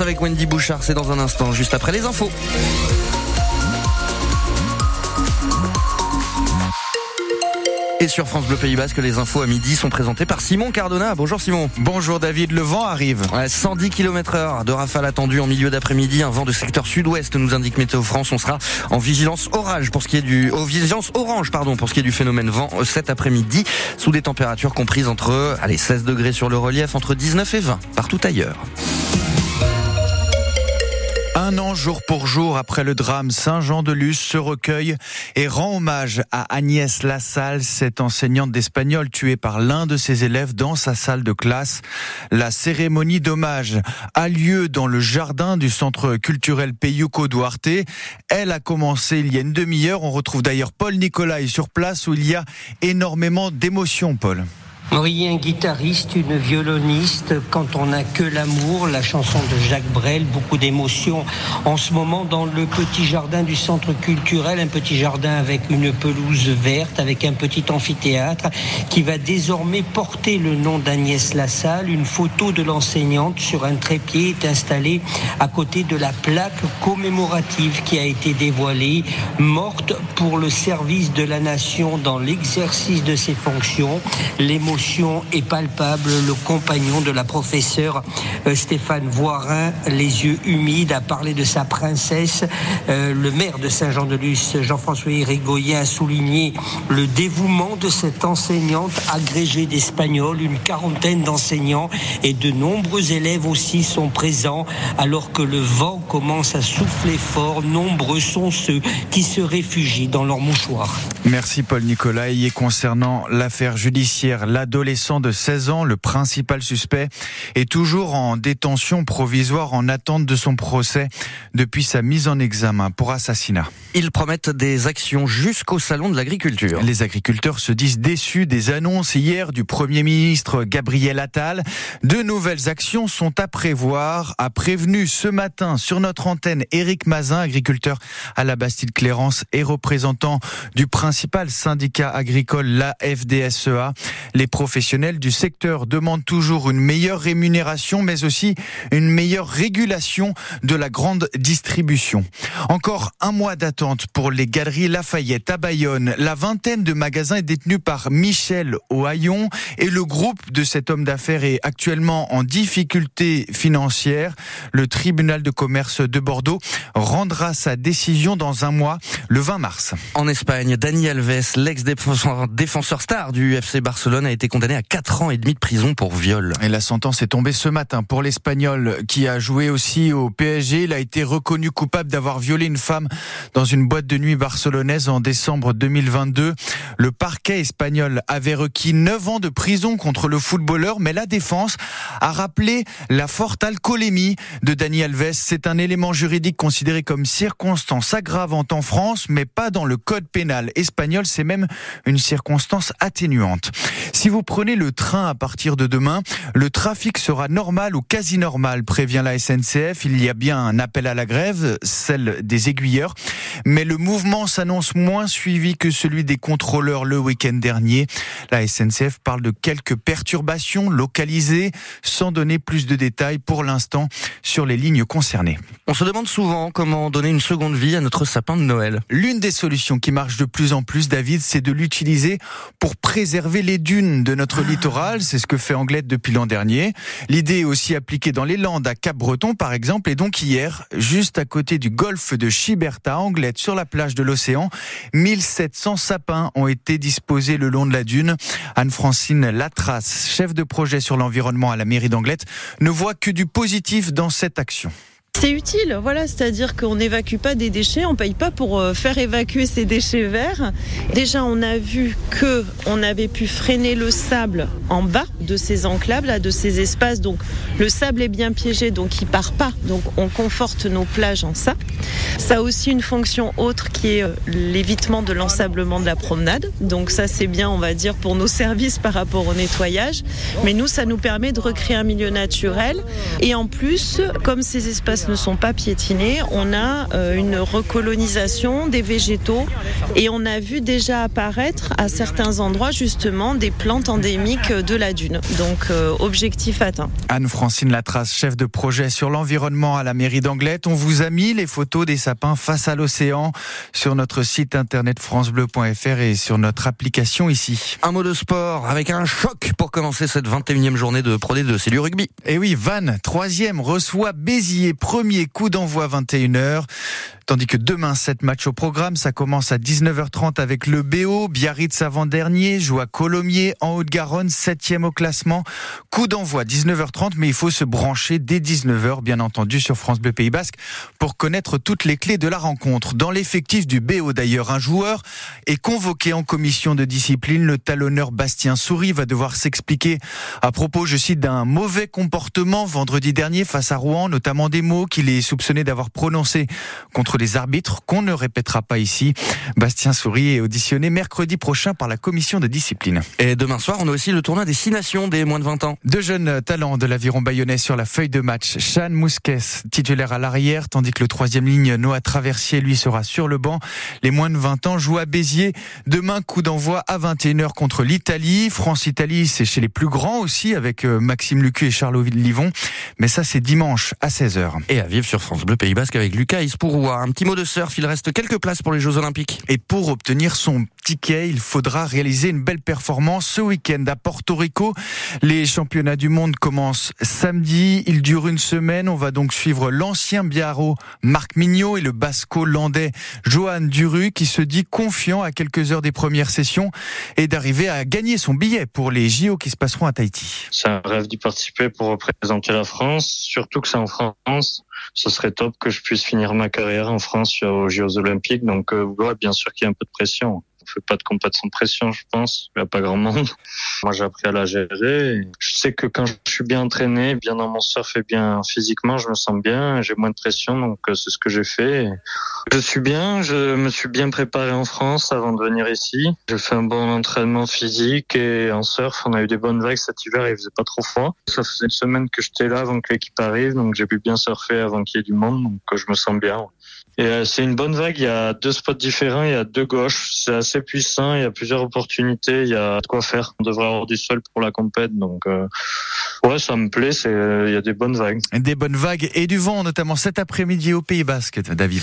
Avec Wendy Bouchard, c'est dans un instant, juste après les infos. Et sur France Bleu Pays Basque, les infos à midi sont présentées par Simon Cardona. Bonjour Simon. Bonjour David, le vent arrive. 110 km heure de rafale attendu en milieu d'après-midi. Un vent de secteur sud-ouest nous indique Météo France. On sera en vigilance orage pour ce qui est du, oh, vigilance orange, pardon, pour ce qui est du phénomène vent euh, cet après-midi, sous des températures comprises entre, allez, 16 degrés sur le relief, entre 19 et 20 partout ailleurs. Un an jour pour jour après le drame, Saint-Jean-de-Luz se recueille et rend hommage à Agnès Lassalle, cette enseignante d'espagnol tuée par l'un de ses élèves dans sa salle de classe. La cérémonie d'hommage a lieu dans le jardin du centre culturel Peyuco Duarte. Elle a commencé il y a une demi-heure. On retrouve d'ailleurs Paul Nicolai sur place où il y a énormément d'émotions, Paul. Oui, un guitariste, une violoniste, quand on n'a que l'amour, la chanson de Jacques Brel, beaucoup d'émotions en ce moment dans le petit jardin du centre culturel, un petit jardin avec une pelouse verte, avec un petit amphithéâtre qui va désormais porter le nom d'Agnès Lassalle. Une photo de l'enseignante sur un trépied est installée à côté de la plaque commémorative qui a été dévoilée, morte pour le service de la nation dans l'exercice de ses fonctions. Est palpable. Le compagnon de la professeure euh, Stéphane Voirin, les yeux humides, a parlé de sa princesse. Euh, le maire de Saint-Jean-de-Luz, Jean-François Irigoyen, a souligné le dévouement de cette enseignante agrégée d'espagnol. Une quarantaine d'enseignants et de nombreux élèves aussi sont présents alors que le vent commence à souffler fort. Nombreux sont ceux qui se réfugient dans leurs mouchoirs. Merci Paul Nicolas. Et concernant l'affaire judiciaire, la Adolescent de 16 ans, le principal suspect, est toujours en détention provisoire en attente de son procès depuis sa mise en examen pour assassinat. Ils promettent des actions jusqu'au salon de l'agriculture. Les agriculteurs se disent déçus des annonces hier du Premier ministre Gabriel Attal. De nouvelles actions sont à prévoir, a prévenu ce matin sur notre antenne Éric Mazin, agriculteur à la Bastide-Clérance et représentant du principal syndicat agricole, la FDSEA. Les professionnels du secteur demandent toujours une meilleure rémunération, mais aussi une meilleure régulation de la grande distribution. Encore un mois d'attente pour les galeries Lafayette à Bayonne. La vingtaine de magasins est détenue par Michel Ohaillon et le groupe de cet homme d'affaires est actuellement en difficulté financière. Le tribunal de commerce de Bordeaux rendra sa décision dans un mois, le 20 mars. En Espagne, Dani Alves, l'ex-défenseur star du FC Barcelone, a été condamné à 4 ans et demi de prison pour viol. Et la sentence est tombée ce matin pour l'Espagnol qui a joué aussi au PSG. Il a été reconnu coupable d'avoir violé une femme dans une boîte de nuit barcelonaise en décembre 2022. Le parquet espagnol avait requis 9 ans de prison contre le footballeur, mais la défense a rappelé la forte alcoolémie de Dani Alves. C'est un élément juridique considéré comme circonstance aggravante en France, mais pas dans le code pénal espagnol. C'est même une circonstance atténuante. Si prenez le train à partir de demain, le trafic sera normal ou quasi normal, prévient la SNCF. Il y a bien un appel à la grève, celle des aiguilleurs. Mais le mouvement s'annonce moins suivi que celui des contrôleurs le week-end dernier. La SNCF parle de quelques perturbations localisées, sans donner plus de détails pour l'instant sur les lignes concernées. On se demande souvent comment donner une seconde vie à notre sapin de Noël. L'une des solutions qui marche de plus en plus, David, c'est de l'utiliser pour préserver les dunes de notre littoral. C'est ce que fait Anglette depuis l'an dernier. L'idée est aussi appliquée dans les Landes, à Cap-Breton par exemple. Et donc hier, juste à côté du golfe de Chiberta, Anglette, sur la plage de l'océan, 1700 sapins ont été disposés le long de la dune. Anne-Francine Latras, chef de projet sur l'environnement à la mairie d'Anglette, ne voit que du positif dans cette action. C'est utile, voilà, c'est-à-dire qu'on n'évacue pas des déchets, on paye pas pour euh, faire évacuer ces déchets verts. Déjà, on a vu que on avait pu freiner le sable en bas de ces enclaves, là, de ces espaces. Donc, le sable est bien piégé, donc il part pas. Donc, on conforte nos plages en ça. Ça a aussi une fonction autre qui est euh, l'évitement de l'ensablement de la promenade. Donc, ça, c'est bien, on va dire, pour nos services par rapport au nettoyage. Mais nous, ça nous permet de recréer un milieu naturel. Et en plus, comme ces espaces ne sont pas piétinés. On a euh, une recolonisation des végétaux et on a vu déjà apparaître à certains endroits justement des plantes endémiques de la dune. Donc euh, objectif atteint. Anne-Francine Latrace, chef de projet sur l'environnement à la mairie d'Anglette. On vous a mis les photos des sapins face à l'océan sur notre site internet francebleu.fr et sur notre application ici. Un mot de sport avec un choc pour commencer cette 21e journée de Pro D2, c'est du rugby. Et eh oui, Vannes, troisième, reçoit Béziers, premier coup d'envoi 21h. Tandis que demain, sept matchs au programme. Ça commence à 19h30 avec le BO. Biarritz avant-dernier joue à Colomiers en Haute-Garonne, septième au classement. Coup d'envoi 19h30, mais il faut se brancher dès 19h, bien entendu, sur France Bleu Pays Basque pour connaître toutes les clés de la rencontre. Dans l'effectif du BO d'ailleurs, un joueur est convoqué en commission de discipline. Le talonneur Bastien Souris va devoir s'expliquer à propos, je cite, d'un mauvais comportement vendredi dernier face à Rouen, notamment des mots qu'il est soupçonné d'avoir prononcés contre les arbitres qu'on ne répétera pas ici. Bastien Souris est auditionné mercredi prochain par la commission de discipline. Et demain soir, on a aussi le tournoi des six nations des moins de 20 ans. Deux jeunes talents de l'aviron bayonnais sur la feuille de match. Chan Mousquet, titulaire à l'arrière, tandis que le troisième ligne, Noah Traversier, lui sera sur le banc. Les moins de 20 ans jouent à Béziers. Demain, coup d'envoi à 21h contre l'Italie. France-Italie, c'est chez les plus grands aussi, avec euh, Maxime Lucu et Charles Livon. Mais ça, c'est dimanche à 16h. Et à vivre sur France Bleu Pays Basque avec Lucas Ispouroua. Un petit mot de surf, il reste quelques places pour les Jeux Olympiques. Et pour obtenir son il faudra réaliser une belle performance ce week-end à Porto Rico. Les championnats du monde commencent samedi, ils durent une semaine. On va donc suivre l'ancien biarro Marc Mignot et le basco-landais Johan Duru qui se dit confiant à quelques heures des premières sessions et d'arriver à gagner son billet pour les JO qui se passeront à Tahiti. C'est un rêve d'y participer pour représenter la France, surtout que c'est en France ce serait top que je puisse finir ma carrière en France aux Jeux Olympiques. Donc, euh, bien sûr qu'il y a un peu de pression on fait pas de compète sans pression, je pense. Il n'y a pas grand monde. Moi, j'ai appris à la gérer. Je sais que quand je suis bien entraîné, bien dans mon surf et bien physiquement, je me sens bien. J'ai moins de pression, donc euh, c'est ce que j'ai fait. Je suis bien. Je me suis bien préparé en France avant de venir ici. J'ai fait un bon entraînement physique et en surf, on a eu des bonnes vagues cet hiver. Il faisait pas trop froid. Ça faisait une semaine que j'étais là avant que l'équipe arrive, donc j'ai pu bien surfer avant qu'il y ait du monde. Donc euh, je me sens bien. Et euh, c'est une bonne vague. Il y a deux spots différents. Il y a deux gauches. C'est assez puissant. Il y a plusieurs opportunités. Il y a de quoi faire. On devrait avoir du sol pour la compète. Donc, euh, ouais, ça me plaît. C'est, il y a des bonnes vagues. Des bonnes vagues et du vent, notamment cet après-midi au Pays Basque, David.